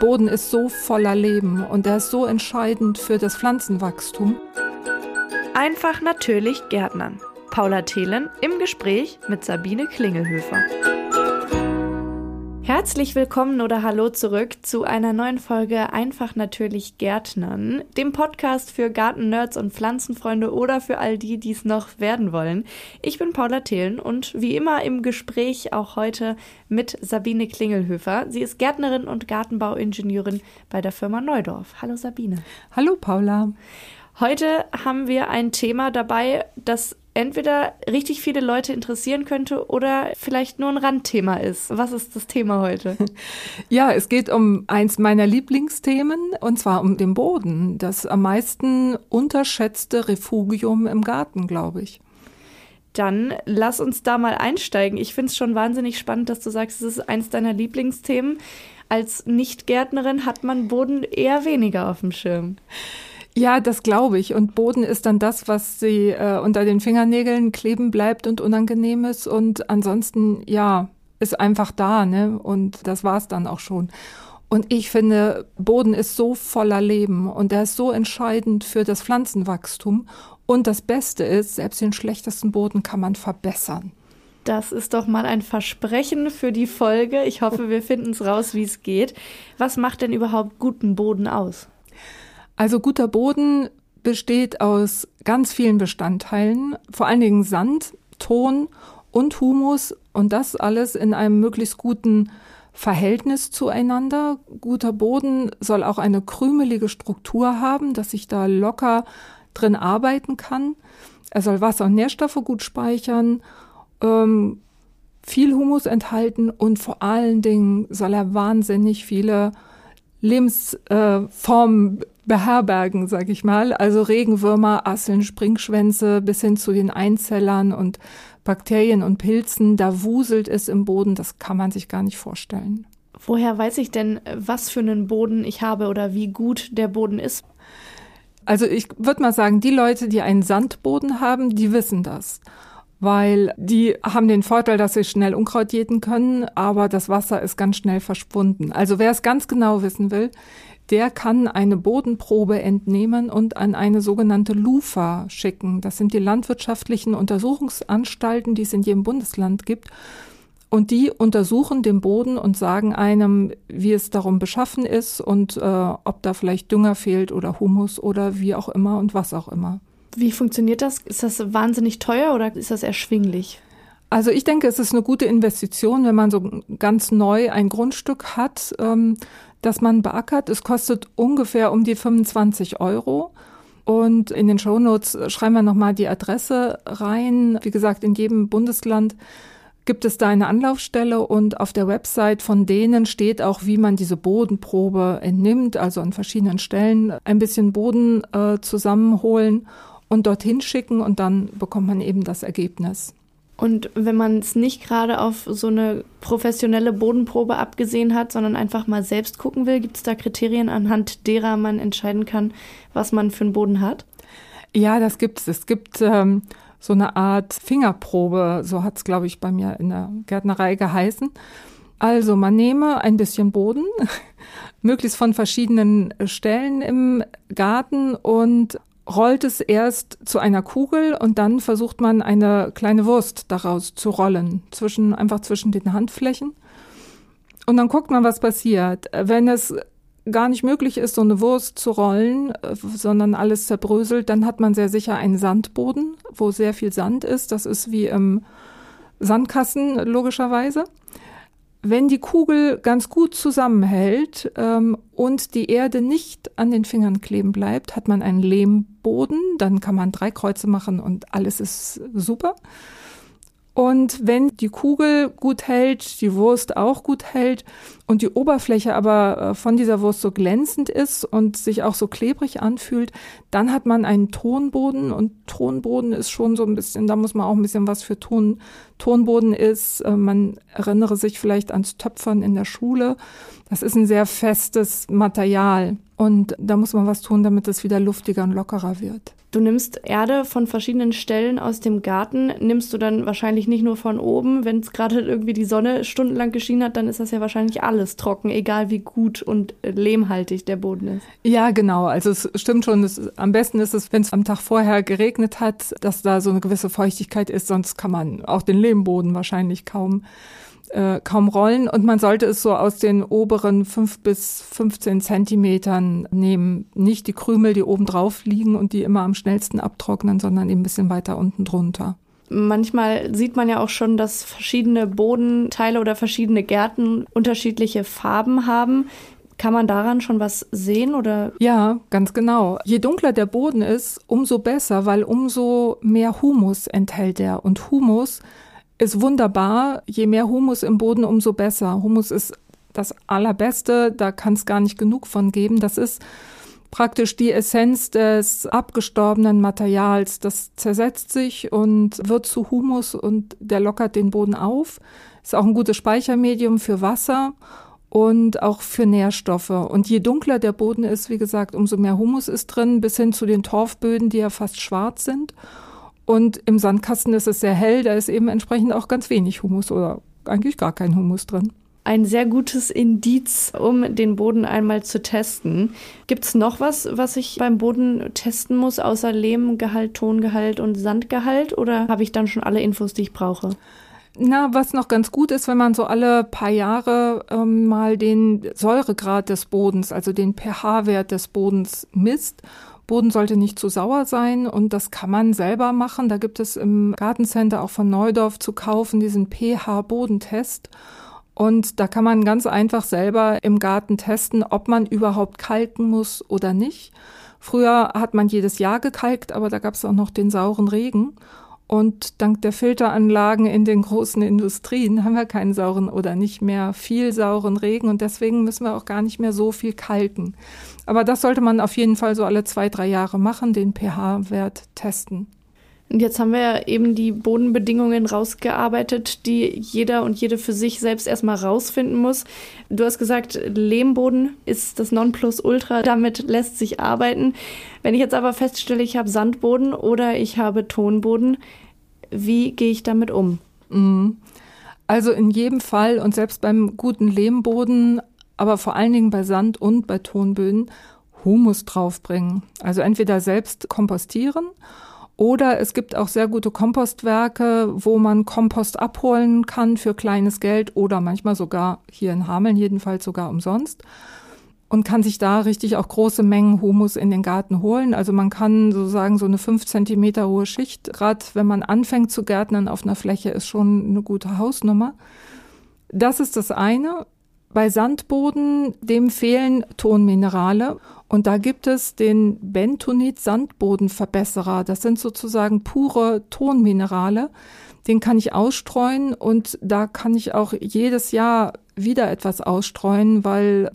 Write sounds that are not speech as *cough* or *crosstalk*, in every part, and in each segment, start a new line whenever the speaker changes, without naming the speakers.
Boden ist so voller Leben und er ist so entscheidend für das Pflanzenwachstum.
Einfach natürlich Gärtnern. Paula Thelen im Gespräch mit Sabine Klingelhöfer. Herzlich willkommen oder hallo zurück zu einer neuen Folge Einfach natürlich Gärtnern, dem Podcast für Garten-Nerds und Pflanzenfreunde oder für all die, die es noch werden wollen. Ich bin Paula Thelen und wie immer im Gespräch auch heute mit Sabine Klingelhöfer. Sie ist Gärtnerin und Gartenbauingenieurin bei der Firma Neudorf. Hallo Sabine.
Hallo Paula.
Heute haben wir ein Thema dabei, das entweder richtig viele Leute interessieren könnte oder vielleicht nur ein Randthema ist. Was ist das Thema heute? *laughs*
Ja, es geht um eins meiner Lieblingsthemen und zwar um den Boden. Das am meisten unterschätzte Refugium im Garten, glaube ich.
Dann lass uns da mal einsteigen. Ich finde es schon wahnsinnig spannend, dass du sagst, es ist eins deiner Lieblingsthemen. Als Nicht-Gärtnerin hat man Boden eher weniger auf dem Schirm.
Ja, das glaube ich. Und Boden ist dann das, was sie äh, unter den Fingernägeln kleben bleibt und unangenehm ist. Und ansonsten, ja, ist einfach da, ne? Und das war's dann auch schon. Und ich finde, Boden ist so voller Leben und er ist so entscheidend für das Pflanzenwachstum. Und das Beste ist, selbst den schlechtesten Boden kann man verbessern.
Das ist doch mal ein Versprechen für die Folge. Ich hoffe, wir finden es raus, wie es geht. Was macht denn überhaupt guten Boden aus?
Also guter Boden besteht aus ganz vielen Bestandteilen, vor allen Dingen Sand, Ton und Humus und das alles in einem möglichst guten Verhältnis zueinander. Guter Boden soll auch eine krümelige Struktur haben, dass ich da locker drin arbeiten kann. Er soll Wasser und Nährstoffe gut speichern, ähm, viel Humus enthalten und vor allen Dingen soll er wahnsinnig viele Lebensformen äh, beherbergen, sag ich mal. Also Regenwürmer, Asseln, Springschwänze bis hin zu den Einzellern und Bakterien und Pilzen. Da wuselt es im Boden, das kann man sich gar nicht vorstellen.
Woher weiß ich denn, was für einen Boden ich habe oder wie gut der Boden ist?
Also ich würde mal sagen, die Leute, die einen Sandboden haben, die wissen das weil die haben den Vorteil, dass sie schnell Unkraut jäten können, aber das Wasser ist ganz schnell verschwunden. Also wer es ganz genau wissen will, der kann eine Bodenprobe entnehmen und an eine sogenannte LUFA schicken. Das sind die landwirtschaftlichen Untersuchungsanstalten, die es in jedem Bundesland gibt. Und die untersuchen den Boden und sagen einem, wie es darum beschaffen ist und äh, ob da vielleicht Dünger fehlt oder Humus oder wie auch immer und was auch immer.
Wie funktioniert das? Ist das wahnsinnig teuer oder ist das erschwinglich?
Also ich denke, es ist eine gute Investition, wenn man so ganz neu ein Grundstück hat. Ähm, das man beackert. Es kostet ungefähr um die 25 Euro. Und in den Shownotes schreiben wir nochmal die Adresse rein. Wie gesagt, in jedem Bundesland gibt es da eine Anlaufstelle und auf der Website von denen steht auch, wie man diese Bodenprobe entnimmt, also an verschiedenen Stellen ein bisschen Boden äh, zusammenholen und dorthin schicken und dann bekommt man eben das Ergebnis.
Und wenn man es nicht gerade auf so eine professionelle Bodenprobe abgesehen hat, sondern einfach mal selbst gucken will, gibt es da Kriterien, anhand derer man entscheiden kann, was man für einen Boden hat?
Ja, das gibt es. Es gibt ähm, so eine Art Fingerprobe, so hat es, glaube ich, bei mir in der Gärtnerei geheißen. Also man nehme ein bisschen Boden, *laughs* möglichst von verschiedenen Stellen im Garten und rollt es erst zu einer Kugel und dann versucht man eine kleine Wurst daraus zu rollen, zwischen, einfach zwischen den Handflächen. Und dann guckt man, was passiert. Wenn es gar nicht möglich ist, so eine Wurst zu rollen, äh, sondern alles zerbröselt, dann hat man sehr sicher einen Sandboden, wo sehr viel Sand ist. Das ist wie im Sandkasten logischerweise. Wenn die Kugel ganz gut zusammenhält ähm, und die Erde nicht an den Fingern kleben bleibt, hat man einen Lehmboden, dann kann man drei Kreuze machen und alles ist super. Und wenn die Kugel gut hält, die Wurst auch gut hält und die Oberfläche aber äh, von dieser Wurst so glänzend ist und sich auch so klebrig anfühlt, dann hat man einen Tonboden und Tonboden ist schon so ein bisschen, da muss man auch ein bisschen was für tun, Tonboden ist. Äh, man erinnere sich vielleicht ans Töpfern in der Schule. Das ist ein sehr festes Material. Und da muss man was tun, damit es wieder luftiger und lockerer wird.
Du nimmst Erde von verschiedenen Stellen aus dem Garten, nimmst du dann wahrscheinlich nicht nur von oben. Wenn es gerade irgendwie die Sonne stundenlang geschienen hat, dann ist das ja wahrscheinlich alles trocken, egal wie gut und lehmhaltig der Boden ist.
Ja, genau. Also es stimmt schon. Es, am besten ist es, wenn es am Tag vorher geregnet hat, dass da so eine gewisse Feuchtigkeit ist. Sonst kann man auch den Lehmboden wahrscheinlich kaum äh, kaum rollen und man sollte es so aus den oberen fünf bis 15 Zentimetern nehmen. Nicht die Krümel, die oben drauf liegen und die immer am schnellsten abtrocknen, sondern eben ein bisschen weiter unten drunter.
Manchmal sieht man ja auch schon, dass verschiedene Bodenteile oder verschiedene Gärten unterschiedliche Farben haben. Kann man daran schon was sehen oder?
Ja, ganz genau. Je dunkler der Boden ist, umso besser, weil umso mehr Humus enthält er. Und Humus ist wunderbar. Je mehr Humus im Boden, umso besser. Humus ist das Allerbeste, da kann es gar nicht genug von geben. Das ist praktisch die Essenz des abgestorbenen Materials. Das zersetzt sich und wird zu Humus und der lockert den Boden auf. Ist auch ein gutes Speichermedium für Wasser und auch für Nährstoffe. Und je dunkler der Boden ist, wie gesagt, umso mehr Humus ist drin, bis hin zu den Torfböden, die ja fast schwarz sind. Und im Sandkasten ist es sehr hell, da ist eben entsprechend auch ganz wenig Humus oder eigentlich gar kein Humus drin.
Ein sehr gutes Indiz, um den Boden einmal zu testen. Gibt es noch was, was ich beim Boden testen muss, außer Lehmgehalt, Tongehalt und Sandgehalt? Oder habe ich dann schon alle Infos, die ich brauche?
Na, was noch ganz gut ist, wenn man so alle paar Jahre ähm, mal den Säuregrad des Bodens, also den pH-Wert des Bodens misst Boden sollte nicht zu sauer sein und das kann man selber machen. Da gibt es im Gartencenter auch von Neudorf zu kaufen diesen pH-Bodentest. Und da kann man ganz einfach selber im Garten testen, ob man überhaupt kalken muss oder nicht. Früher hat man jedes Jahr gekalkt, aber da gab es auch noch den sauren Regen. Und dank der Filteranlagen in den großen Industrien haben wir keinen sauren oder nicht mehr viel sauren Regen und deswegen müssen wir auch gar nicht mehr so viel kalken. Aber das sollte man auf jeden Fall so alle zwei, drei Jahre machen, den pH-Wert testen.
Und jetzt haben wir eben die Bodenbedingungen rausgearbeitet, die jeder und jede für sich selbst erstmal rausfinden muss. Du hast gesagt, Lehmboden ist das Nonplusultra, damit lässt sich arbeiten. Wenn ich jetzt aber feststelle, ich habe Sandboden oder ich habe Tonboden, wie gehe ich damit um?
Mhm. Also in jedem Fall und selbst beim guten Lehmboden aber vor allen Dingen bei Sand und bei Tonböden Humus draufbringen. Also entweder selbst kompostieren oder es gibt auch sehr gute Kompostwerke, wo man Kompost abholen kann für kleines Geld oder manchmal sogar hier in Hameln jedenfalls sogar umsonst und kann sich da richtig auch große Mengen Humus in den Garten holen. Also man kann sozusagen so eine fünf Zentimeter hohe Schicht, gerade wenn man anfängt zu gärtnern auf einer Fläche, ist schon eine gute Hausnummer. Das ist das eine. Bei Sandboden, dem fehlen Tonminerale. Und da gibt es den Bentonit-Sandbodenverbesserer. Das sind sozusagen pure Tonminerale. Den kann ich ausstreuen und da kann ich auch jedes Jahr wieder etwas ausstreuen, weil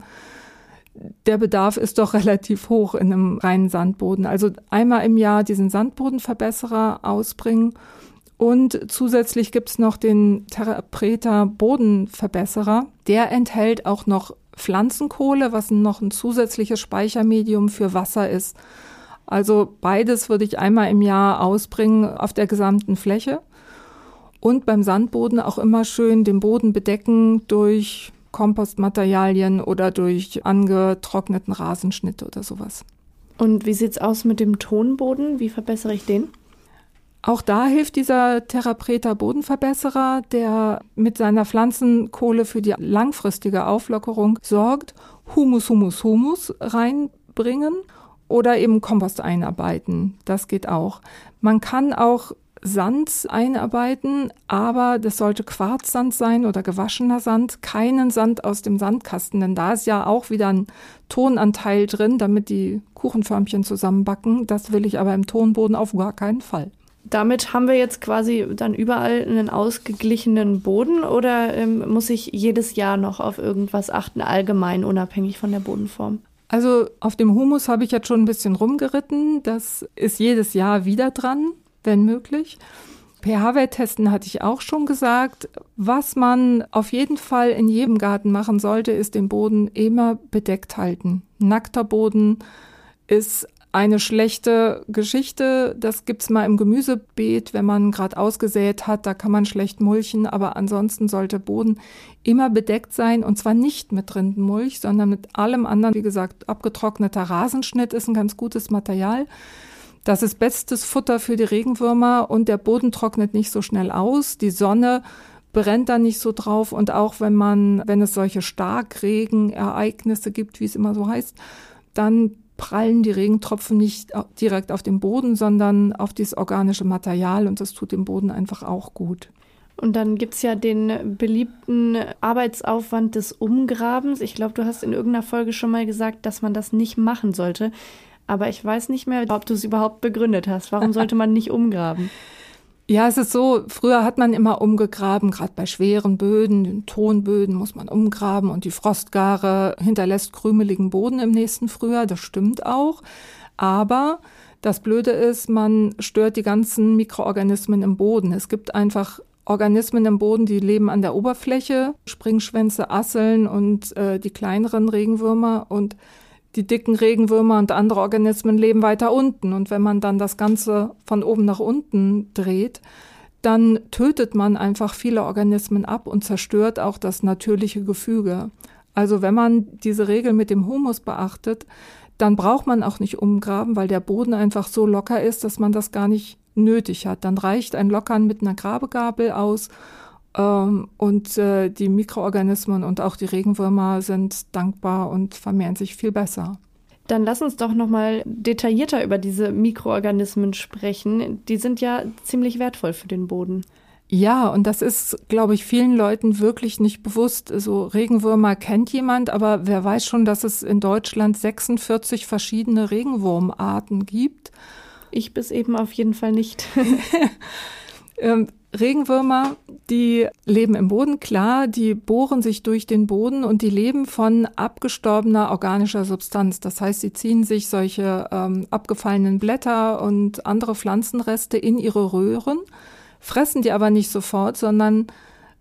der Bedarf ist doch *laughs* relativ hoch in einem reinen Sandboden. Also einmal im Jahr diesen Sandbodenverbesserer ausbringen und zusätzlich gibt's noch den Therapreta Bodenverbesserer. Der enthält auch noch Pflanzenkohle, was noch ein zusätzliches Speichermedium für Wasser ist. Also beides würde ich einmal im Jahr ausbringen auf der gesamten Fläche. Und beim Sandboden auch immer schön den Boden bedecken durch Kompostmaterialien oder durch angetrockneten Rasenschnitt oder sowas.
Und wie sieht's aus mit dem Tonboden? Wie verbessere ich den?
Auch da hilft dieser Therapreta Bodenverbesserer, der mit seiner Pflanzenkohle für die langfristige Auflockerung sorgt, Humus, Humus, Humus reinbringen oder eben Kompost einarbeiten. Das geht auch. Man kann auch Sand einarbeiten, aber das sollte Quarzsand sein oder gewaschener Sand, keinen Sand aus dem Sandkasten, denn da ist ja auch wieder ein Tonanteil drin, damit die Kuchenförmchen zusammenbacken. Das will ich aber im Tonboden auf gar keinen Fall
damit haben wir jetzt quasi dann überall einen ausgeglichenen Boden oder ähm, muss ich jedes Jahr noch auf irgendwas achten, allgemein unabhängig von der Bodenform?
Also auf dem Humus habe ich jetzt schon ein bisschen rumgeritten. Das ist jedes Jahr wieder dran, wenn möglich. pH-Wert testen hatte ich auch schon gesagt. Was man auf jeden Fall in jedem Garten machen sollte, ist den Boden immer bedeckt halten. Nackter Boden ist eine schlechte Geschichte. Das gibt's mal im Gemüsebeet, wenn man gerade ausgesät hat, da kann man schlecht mulchen, aber ansonsten sollte Boden immer bedeckt sein und zwar nicht mit Rindenmulch, sondern mit allem anderen. Wie gesagt, abgetrockneter Rasenschnitt ist ein ganz gutes Material. Das ist bestes Futter für die Regenwürmer und der Boden trocknet nicht so schnell aus. Die Sonne brennt da nicht so drauf und auch wenn man, wenn es solche Starkregenereignisse gibt, wie es immer so heißt, dann prallen die Regentropfen nicht direkt auf den Boden, sondern auf dieses organische Material und das tut dem Boden einfach auch gut.
Und dann gibt es ja den beliebten Arbeitsaufwand des Umgrabens. Ich glaube, du hast in irgendeiner Folge schon mal gesagt, dass man das nicht machen sollte. Aber ich weiß nicht mehr, ob du es überhaupt begründet hast. Warum sollte man nicht umgraben? *laughs*
Ja, es ist so, früher hat man immer umgegraben, gerade bei schweren Böden, den Tonböden muss man umgraben und die Frostgare hinterlässt krümeligen Boden im nächsten Frühjahr, das stimmt auch. Aber das Blöde ist, man stört die ganzen Mikroorganismen im Boden. Es gibt einfach Organismen im Boden, die leben an der Oberfläche, Springschwänze, Asseln und äh, die kleineren Regenwürmer und die dicken Regenwürmer und andere Organismen leben weiter unten. Und wenn man dann das Ganze von oben nach unten dreht, dann tötet man einfach viele Organismen ab und zerstört auch das natürliche Gefüge. Also wenn man diese Regel mit dem Humus beachtet, dann braucht man auch nicht umgraben, weil der Boden einfach so locker ist, dass man das gar nicht nötig hat. Dann reicht ein Lockern mit einer Grabegabel aus und äh, die Mikroorganismen und auch die Regenwürmer sind dankbar und vermehren sich viel besser.
Dann lass uns doch noch mal detaillierter über diese Mikroorganismen sprechen. Die sind ja ziemlich wertvoll für den Boden.
Ja, und das ist, glaube ich, vielen Leuten wirklich nicht bewusst. So Regenwürmer kennt jemand, aber wer weiß schon, dass es in Deutschland 46 verschiedene Regenwurmarten gibt?
Ich bis eben auf jeden Fall nicht. *laughs* *laughs*
ähm, Regenwürmer, die leben im Boden, klar, die bohren sich durch den Boden und die leben von abgestorbener organischer Substanz. Das heißt, sie ziehen sich solche ähm, abgefallenen Blätter und andere Pflanzenreste in ihre Röhren, fressen die aber nicht sofort, sondern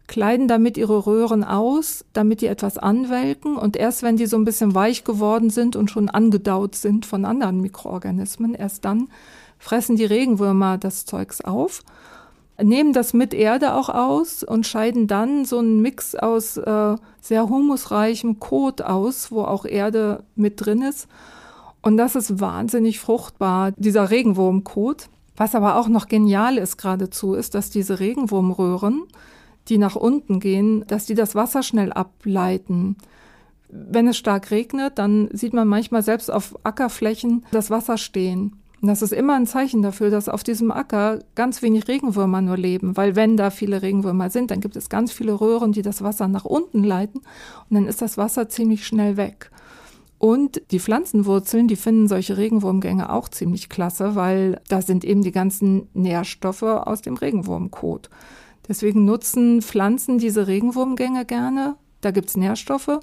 kleiden damit ihre Röhren aus, damit die etwas anwelken und erst wenn die so ein bisschen weich geworden sind und schon angedaut sind von anderen Mikroorganismen, erst dann fressen die Regenwürmer das Zeugs auf nehmen das mit Erde auch aus und scheiden dann so einen Mix aus äh, sehr humusreichem Kot aus, wo auch Erde mit drin ist. Und das ist wahnsinnig fruchtbar, dieser Regenwurmkot. Was aber auch noch genial ist geradezu, ist, dass diese Regenwurmröhren, die nach unten gehen, dass die das Wasser schnell ableiten. Wenn es stark regnet, dann sieht man manchmal selbst auf Ackerflächen das Wasser stehen. Das ist immer ein Zeichen dafür, dass auf diesem Acker ganz wenig Regenwürmer nur leben, weil wenn da viele Regenwürmer sind, dann gibt es ganz viele Röhren, die das Wasser nach unten leiten und dann ist das Wasser ziemlich schnell weg. Und die Pflanzenwurzeln, die finden solche Regenwurmgänge auch ziemlich klasse, weil da sind eben die ganzen Nährstoffe aus dem Regenwurmkot. Deswegen nutzen Pflanzen diese Regenwurmgänge gerne. Da gibt's Nährstoffe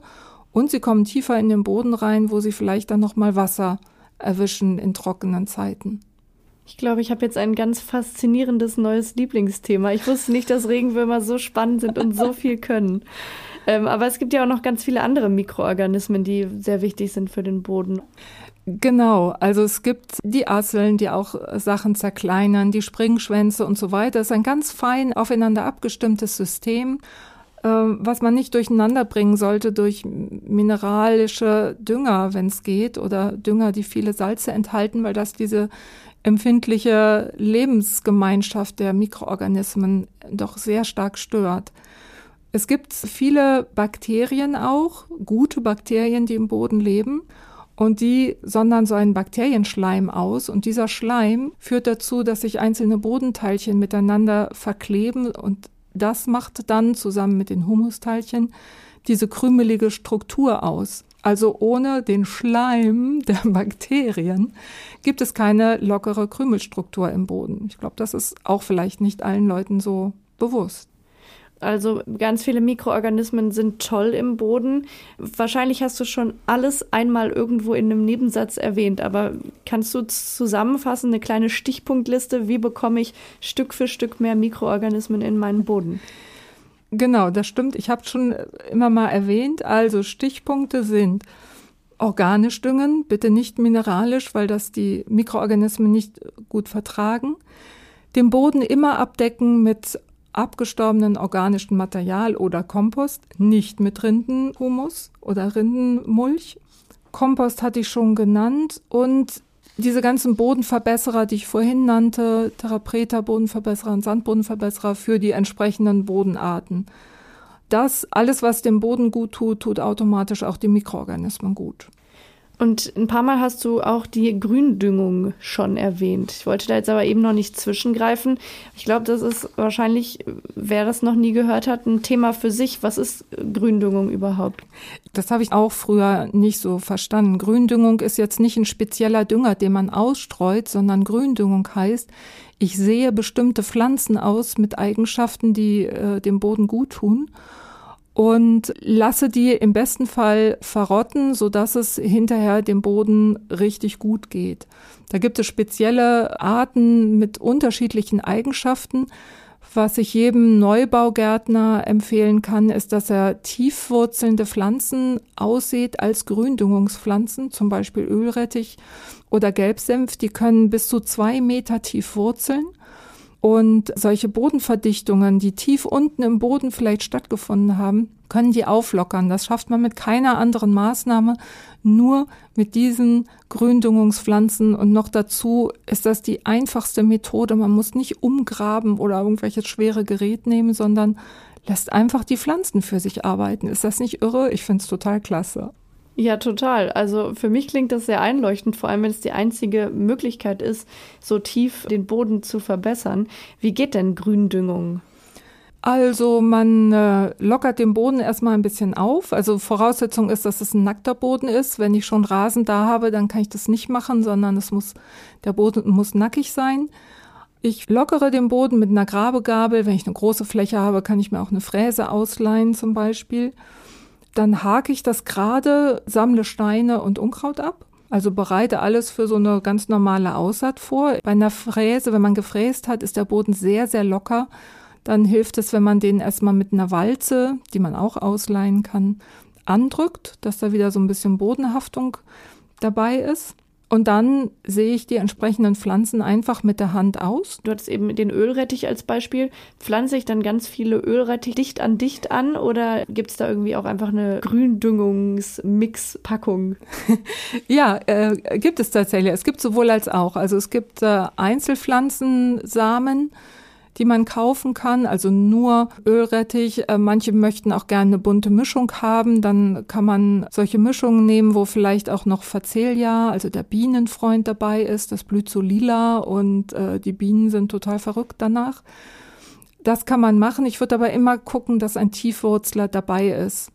und sie kommen tiefer in den Boden rein, wo sie vielleicht dann nochmal Wasser erwischen in trockenen Zeiten.
Ich glaube, ich habe jetzt ein ganz faszinierendes neues Lieblingsthema. Ich wusste nicht, dass Regenwürmer so spannend sind und so viel können. Ähm, aber es gibt ja auch noch ganz viele andere Mikroorganismen, die sehr wichtig sind für den Boden.
Genau, also es gibt die Asseln, die auch Sachen zerkleinern, die Springschwänze und so weiter. Es ist ein ganz fein aufeinander abgestimmtes System. Ähm, was man nicht durcheinander bringen sollte durch mineralische Dünger, wenn es geht, oder Dünger, die viele Salze enthalten, weil das diese empfindliche Lebensgemeinschaft der Mikroorganismen doch sehr stark stört. Es gibt viele Bakterien auch, gute Bakterien, die im Boden leben. Und die sondern so einen Bakterienschleim aus. Und dieser Schleim führt dazu, dass sich einzelne Bodenteilchen miteinander verkleben und das macht dann zusammen mit den Humusteilchen diese krümelige Struktur aus. Also ohne den Schleim *laughs* der Bakterien gibt es keine lockere Krümelstruktur im Boden. Ich glaube, das ist auch vielleicht nicht allen Leuten so bewusst.
Also ganz viele Mikroorganismen sind toll im Boden. Wahrscheinlich hast du schon alles einmal irgendwo in einem Nebensatz erwähnt, aber kannst du zusammenfassen, eine kleine Stichpunktliste, wie bekomme ich Stück für Stück mehr Mikroorganismen in meinen Boden?
Genau, das stimmt. Ich habe schon immer mal erwähnt. Also Stichpunkte sind organisch düngen, bitte nicht mineralisch, weil das die Mikroorganismen nicht gut vertragen. Den Boden immer abdecken mit abgestorbenen organischen Material oder Kompost, nicht mit Rindenhumus oder Rindenmulch. Kompost hatte ich schon genannt und diese ganzen Bodenverbesserer, die ich vorhin nannte, Therapreta Bodenverbesserer und Sandbodenverbesserer für die entsprechenden Bodenarten. Das alles, was dem Boden gut tut, tut automatisch auch die Mikroorganismen gut.
Und ein paar Mal hast du auch die Gründüngung schon erwähnt. Ich wollte da jetzt aber eben noch nicht zwischengreifen. Ich glaube, das ist wahrscheinlich, wer das noch nie gehört hat, ein Thema für sich. Was ist Gründüngung überhaupt?
Das habe ich auch früher nicht so verstanden. Gründüngung ist jetzt nicht ein spezieller Dünger, den man ausstreut, sondern Gründüngung heißt, ich sehe bestimmte Pflanzen aus mit Eigenschaften, die äh, dem Boden gut tun und lasse die im besten Fall verrotten, so dass es hinterher dem Boden richtig gut geht. Da gibt es spezielle Arten mit unterschiedlichen Eigenschaften. Was ich jedem Neubaugärtner empfehlen kann, ist, dass er tiefwurzelnde Pflanzen aussät als Gründüngungspflanzen, zum Beispiel Ölrettich oder Gelbsenf. Die können bis zu zwei Meter tief wurzeln und solche Bodenverdichtungen, die tief unten im Boden vielleicht stattgefunden haben, können die auflockern. Das schafft man mit keiner anderen Maßnahme, nur mit diesen Gründüngungspflanzen. Und noch dazu ist das die einfachste Methode. Man muss nicht umgraben oder irgendwelches schwere Gerät nehmen, sondern lässt einfach die Pflanzen für sich arbeiten. Ist das nicht irre? Ich finde es total klasse.
Ja, total. Also für mich klingt das sehr einleuchtend, vor allem wenn es die einzige Möglichkeit ist, so tief den Boden zu verbessern. Wie geht denn Gründüngung?
Also man äh, lockert den Boden erstmal ein bisschen auf. Also Voraussetzung ist, dass es ein nackter Boden ist. Wenn ich schon Rasen da habe, dann kann ich das nicht machen, sondern es muss, der Boden muss nackig sein. Ich lockere den Boden mit einer Grabegabel. Wenn ich eine große Fläche habe, kann ich mir auch eine Fräse ausleihen zum Beispiel. Dann hake ich das gerade, sammle Steine und Unkraut ab. Also bereite alles für so eine ganz normale Aussaat vor. Bei einer Fräse, wenn man gefräst hat, ist der Boden sehr, sehr locker. Dann hilft es, wenn man den erstmal mit einer Walze, die man auch ausleihen kann, andrückt, dass da wieder so ein bisschen Bodenhaftung dabei ist. Und dann sehe ich die entsprechenden Pflanzen einfach mit der Hand aus.
Du hattest eben den Ölrettich als Beispiel. Pflanze ich dann ganz viele Ölrettich dicht an dicht an oder gibt es da irgendwie auch einfach eine Gründüngungsmix-Packung? *laughs*
ja, äh, gibt es tatsächlich. Es gibt sowohl als auch. Also es gibt äh, Einzelpflanzensamen die man kaufen kann, also nur Ölrettich. Äh, manche möchten auch gerne eine bunte Mischung haben, dann kann man solche Mischungen nehmen, wo vielleicht auch noch Facelia, also der Bienenfreund dabei ist. Das blüht so lila und äh, die Bienen sind total verrückt danach. Das kann man machen. Ich würde aber immer gucken, dass ein Tiefwurzler dabei ist,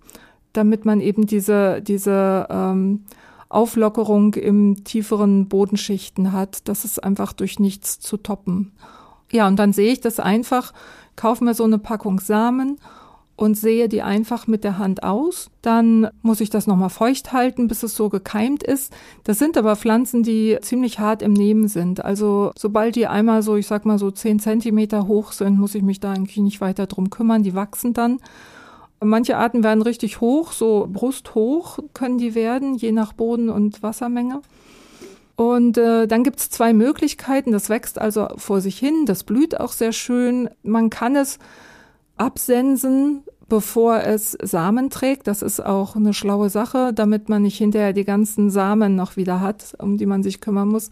damit man eben diese, diese ähm, Auflockerung im tieferen Bodenschichten hat. Das ist einfach durch nichts zu toppen. Ja, und dann sehe ich das einfach, kaufe mir so eine Packung Samen und sehe die einfach mit der Hand aus. Dann muss ich das nochmal feucht halten, bis es so gekeimt ist. Das sind aber Pflanzen, die ziemlich hart im Nehmen sind. Also sobald die einmal so, ich sag mal so zehn Zentimeter hoch sind, muss ich mich da eigentlich nicht weiter drum kümmern. Die wachsen dann. Manche Arten werden richtig hoch, so brusthoch können die werden, je nach Boden und Wassermenge. Und äh, dann gibt's zwei Möglichkeiten. Das wächst also vor sich hin, das blüht auch sehr schön. Man kann es absensen, bevor es Samen trägt. Das ist auch eine schlaue Sache, damit man nicht hinterher die ganzen Samen noch wieder hat, um die man sich kümmern muss.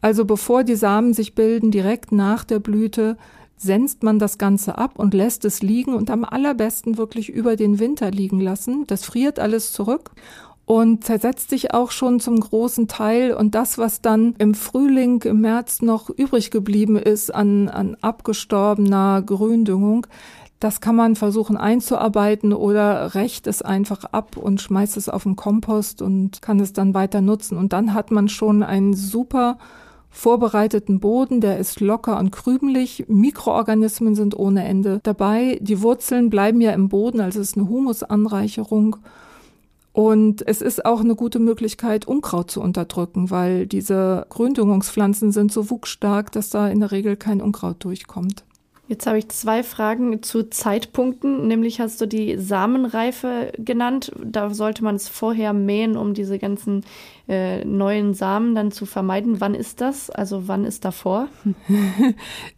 Also bevor die Samen sich bilden, direkt nach der Blüte, senzt man das Ganze ab und lässt es liegen und am allerbesten wirklich über den Winter liegen lassen. Das friert alles zurück und zersetzt sich auch schon zum großen Teil. Und das, was dann im Frühling, im März noch übrig geblieben ist an, an abgestorbener Gründüngung, das kann man versuchen einzuarbeiten oder rächt es einfach ab und schmeißt es auf den Kompost und kann es dann weiter nutzen. Und dann hat man schon ein super vorbereiteten Boden, der ist locker und krümelig. Mikroorganismen sind ohne Ende dabei. Die Wurzeln bleiben ja im Boden, also es ist eine Humusanreicherung. Und es ist auch eine gute Möglichkeit, Unkraut zu unterdrücken, weil diese Gründüngungspflanzen sind so wuchsstark, dass da in der Regel kein Unkraut durchkommt.
Jetzt habe ich zwei Fragen zu Zeitpunkten. Nämlich hast du die Samenreife genannt. Da sollte man es vorher mähen, um diese ganzen äh, neuen Samen dann zu vermeiden. Wann ist das? Also wann ist davor? *laughs*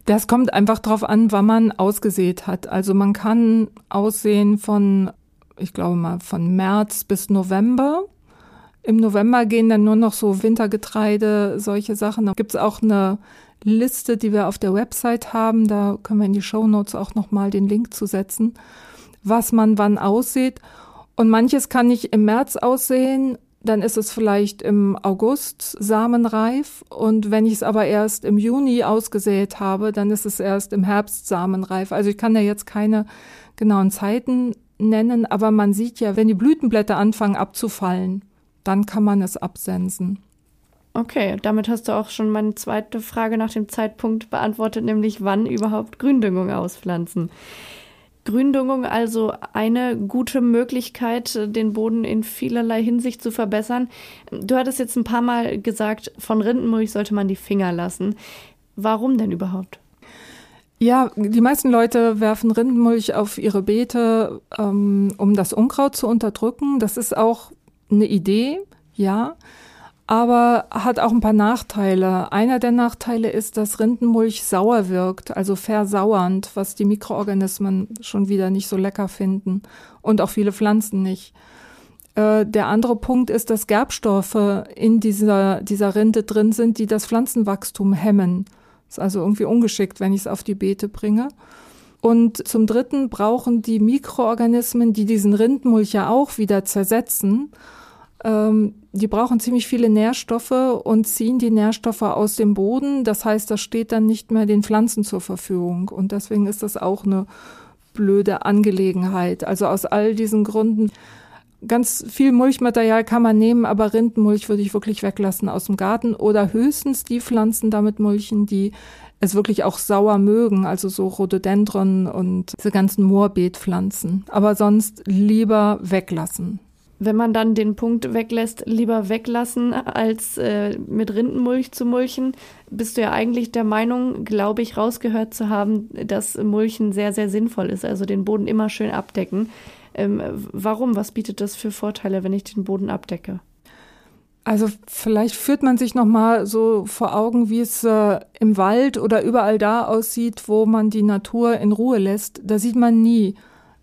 Das kommt einfach darauf an, wann man ausgesät hat. Also man kann aussehen von, ich glaube mal, von März bis November. Im November gehen dann nur noch so Wintergetreide, solche Sachen. Da gibt es auch eine Liste, die wir auf der Website haben. Da können wir in die Show Notes auch nochmal den Link zu setzen, was man wann aussieht. Und manches kann ich im März aussehen, dann ist es vielleicht im August samenreif. Und wenn ich es aber erst im Juni ausgesät habe, dann ist es erst im Herbst samenreif. Also ich kann ja jetzt keine genauen Zeiten nennen, aber man sieht ja, wenn die Blütenblätter anfangen abzufallen, dann kann man es absensen.
Okay, damit hast du auch schon meine zweite Frage nach dem Zeitpunkt beantwortet, nämlich wann überhaupt Gründüngung auspflanzen. Gründüngung also eine gute Möglichkeit, den Boden in vielerlei Hinsicht zu verbessern. Du hattest jetzt ein paar Mal gesagt, von Rindenmulch sollte man die Finger lassen. Warum denn überhaupt?
Ja, die meisten Leute werfen Rindenmulch auf ihre Beete, ähm, um das Unkraut zu unterdrücken. Das ist auch eine Idee, ja aber hat auch ein paar Nachteile. Einer der Nachteile ist, dass Rindenmulch sauer wirkt, also versauernd, was die Mikroorganismen schon wieder nicht so lecker finden und auch viele Pflanzen nicht. Äh, der andere Punkt ist, dass Gerbstoffe in dieser, dieser Rinde drin sind, die das Pflanzenwachstum hemmen. Ist also irgendwie ungeschickt, wenn ich es auf die Beete bringe. Und zum Dritten brauchen die Mikroorganismen, die diesen Rindmulch ja auch wieder zersetzen, ähm, die brauchen ziemlich viele Nährstoffe und ziehen die Nährstoffe aus dem Boden. Das heißt, das steht dann nicht mehr den Pflanzen zur Verfügung. Und deswegen ist das auch eine blöde Angelegenheit. Also aus all diesen Gründen ganz viel Mulchmaterial kann man nehmen, aber Rindenmulch würde ich wirklich weglassen aus dem Garten oder höchstens die Pflanzen damit mulchen, die es wirklich auch sauer mögen, also so Rhododendron und diese ganzen Moorbeetpflanzen. Aber sonst lieber weglassen
wenn man dann den Punkt weglässt, lieber weglassen, als äh, mit Rindenmulch zu mulchen, bist du ja eigentlich der Meinung, glaube ich, rausgehört zu haben, dass Mulchen sehr, sehr sinnvoll ist, also den Boden immer schön abdecken. Ähm, warum? Was bietet das für Vorteile, wenn ich den Boden abdecke?
Also vielleicht führt man sich noch mal so vor Augen, wie es äh, im Wald oder überall da aussieht, wo man die Natur in Ruhe lässt. Da sieht man nie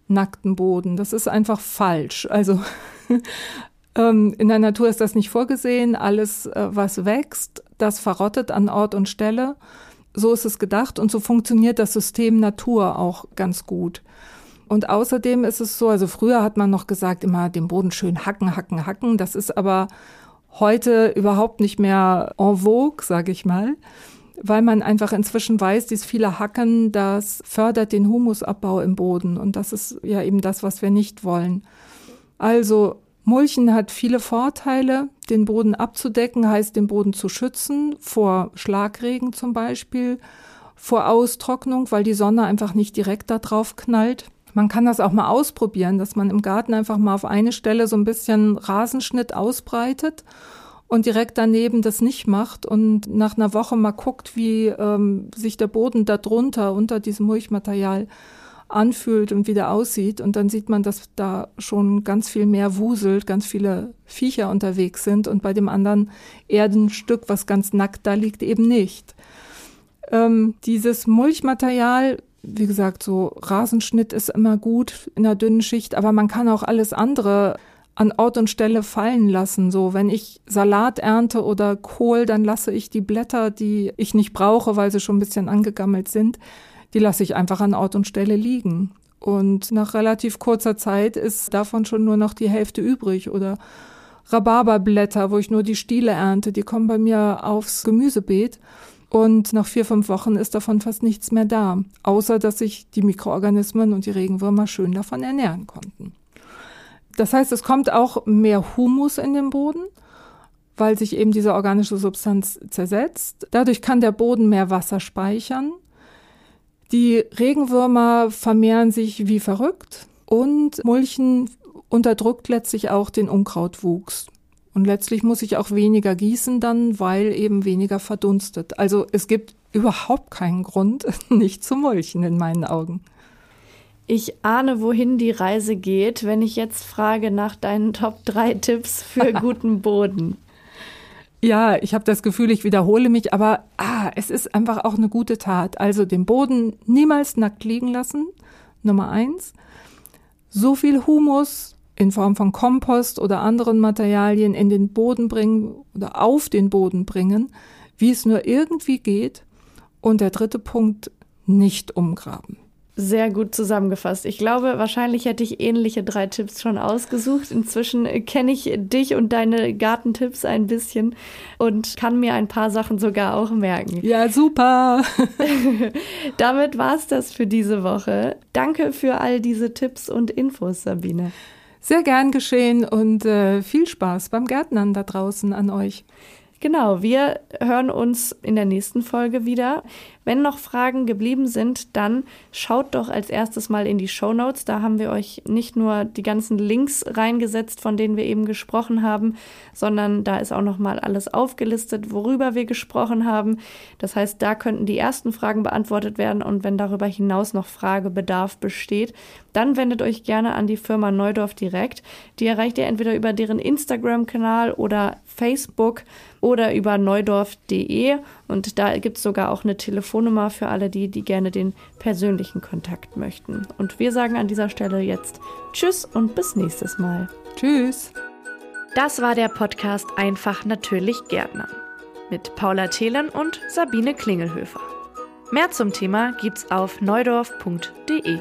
nackten Boden. Das ist einfach falsch. Also *laughs* ähm, in der Natur ist das nicht vorgesehen. Alles, äh, was wächst, das verrottet an Ort und Stelle. So ist es gedacht und so funktioniert das System Natur auch ganz gut. Und außerdem ist es so, also früher hat man noch gesagt, immer den Boden schön hacken, hacken, hacken. Das ist aber heute überhaupt nicht mehr en vogue, sage ich mal, weil man einfach inzwischen weiß, dieses viele Hacken, das fördert den Humusabbau im Boden. Und das ist ja eben das, was wir nicht wollen. Also Mulchen hat viele Vorteile. Den Boden abzudecken heißt, den Boden zu schützen vor Schlagregen zum Beispiel, vor Austrocknung, weil die Sonne einfach nicht direkt da drauf knallt. Man kann das auch mal ausprobieren, dass man im Garten einfach mal auf eine Stelle so ein bisschen Rasenschnitt ausbreitet und direkt daneben das nicht macht und nach einer Woche mal guckt, wie ähm, sich der Boden darunter unter diesem Mulchmaterial anfühlt und wieder aussieht. Und dann sieht man, dass da schon ganz viel mehr wuselt, ganz viele Viecher unterwegs sind und bei dem anderen Erdenstück, was ganz nackt da liegt, eben nicht. Ähm, dieses Mulchmaterial, wie gesagt, so Rasenschnitt ist immer gut in der dünnen Schicht, aber man kann auch alles andere an Ort und Stelle fallen lassen. So, wenn ich Salat ernte oder Kohl, dann lasse ich die Blätter, die ich nicht brauche, weil sie schon ein bisschen angegammelt sind, die lasse ich einfach an Ort und Stelle liegen. Und nach relativ kurzer Zeit ist davon schon nur noch die Hälfte übrig oder Rhabarberblätter, wo ich nur die Stiele ernte, die kommen bei mir aufs Gemüsebeet. Und nach vier, fünf Wochen ist davon fast nichts mehr da, außer dass sich die Mikroorganismen und die Regenwürmer schön davon ernähren konnten. Das heißt, es kommt auch mehr Humus in den Boden, weil sich eben diese organische Substanz zersetzt. Dadurch kann der Boden mehr Wasser speichern. Die Regenwürmer vermehren sich wie verrückt und Mulchen unterdrückt letztlich auch den Unkrautwuchs. Und letztlich muss ich auch weniger gießen dann, weil eben weniger verdunstet. Also es gibt überhaupt keinen Grund, *laughs* nicht zu mulchen in meinen Augen.
Ich ahne, wohin die Reise geht, wenn ich jetzt frage nach deinen Top 3 Tipps für *laughs* guten Boden.
Ja, ich habe das Gefühl, ich wiederhole mich, aber ah, es ist einfach auch eine gute Tat. Also den Boden niemals nackt liegen lassen, Nummer eins. So viel Humus in Form von Kompost oder anderen Materialien in den Boden bringen oder auf den Boden bringen, wie es nur irgendwie geht. Und der dritte Punkt, nicht umgraben.
Sehr gut zusammengefasst. Ich glaube, wahrscheinlich hätte ich ähnliche drei Tipps schon ausgesucht. Inzwischen kenne ich dich und deine Gartentipps ein bisschen und kann mir ein paar Sachen sogar auch merken.
Ja, super. *laughs* *laughs*
Damit war es das für diese Woche. Danke für all diese Tipps und Infos, Sabine.
Sehr gern geschehen und äh, viel Spaß beim Gärtnern da draußen an euch.
Genau, wir hören uns in der nächsten Folge wieder. Wenn noch Fragen geblieben sind, dann schaut doch als erstes mal in die Show Notes. Da haben wir euch nicht nur die ganzen Links reingesetzt, von denen wir eben gesprochen haben, sondern da ist auch noch mal alles aufgelistet, worüber wir gesprochen haben. Das heißt, da könnten die ersten Fragen beantwortet werden und wenn darüber hinaus noch Fragebedarf besteht, dann wendet euch gerne an die Firma Neudorf direkt. Die erreicht ihr entweder über deren Instagram-Kanal oder Facebook oder über neudorf.de und da gibt es sogar auch eine Telefonnummer für alle die, die gerne den persönlichen Kontakt möchten. Und wir sagen an dieser Stelle jetzt Tschüss und bis nächstes Mal.
Tschüss.
Das war der Podcast Einfach natürlich Gärtner mit Paula Thelen und Sabine Klingelhöfer. Mehr zum Thema gibt's auf neudorf.de.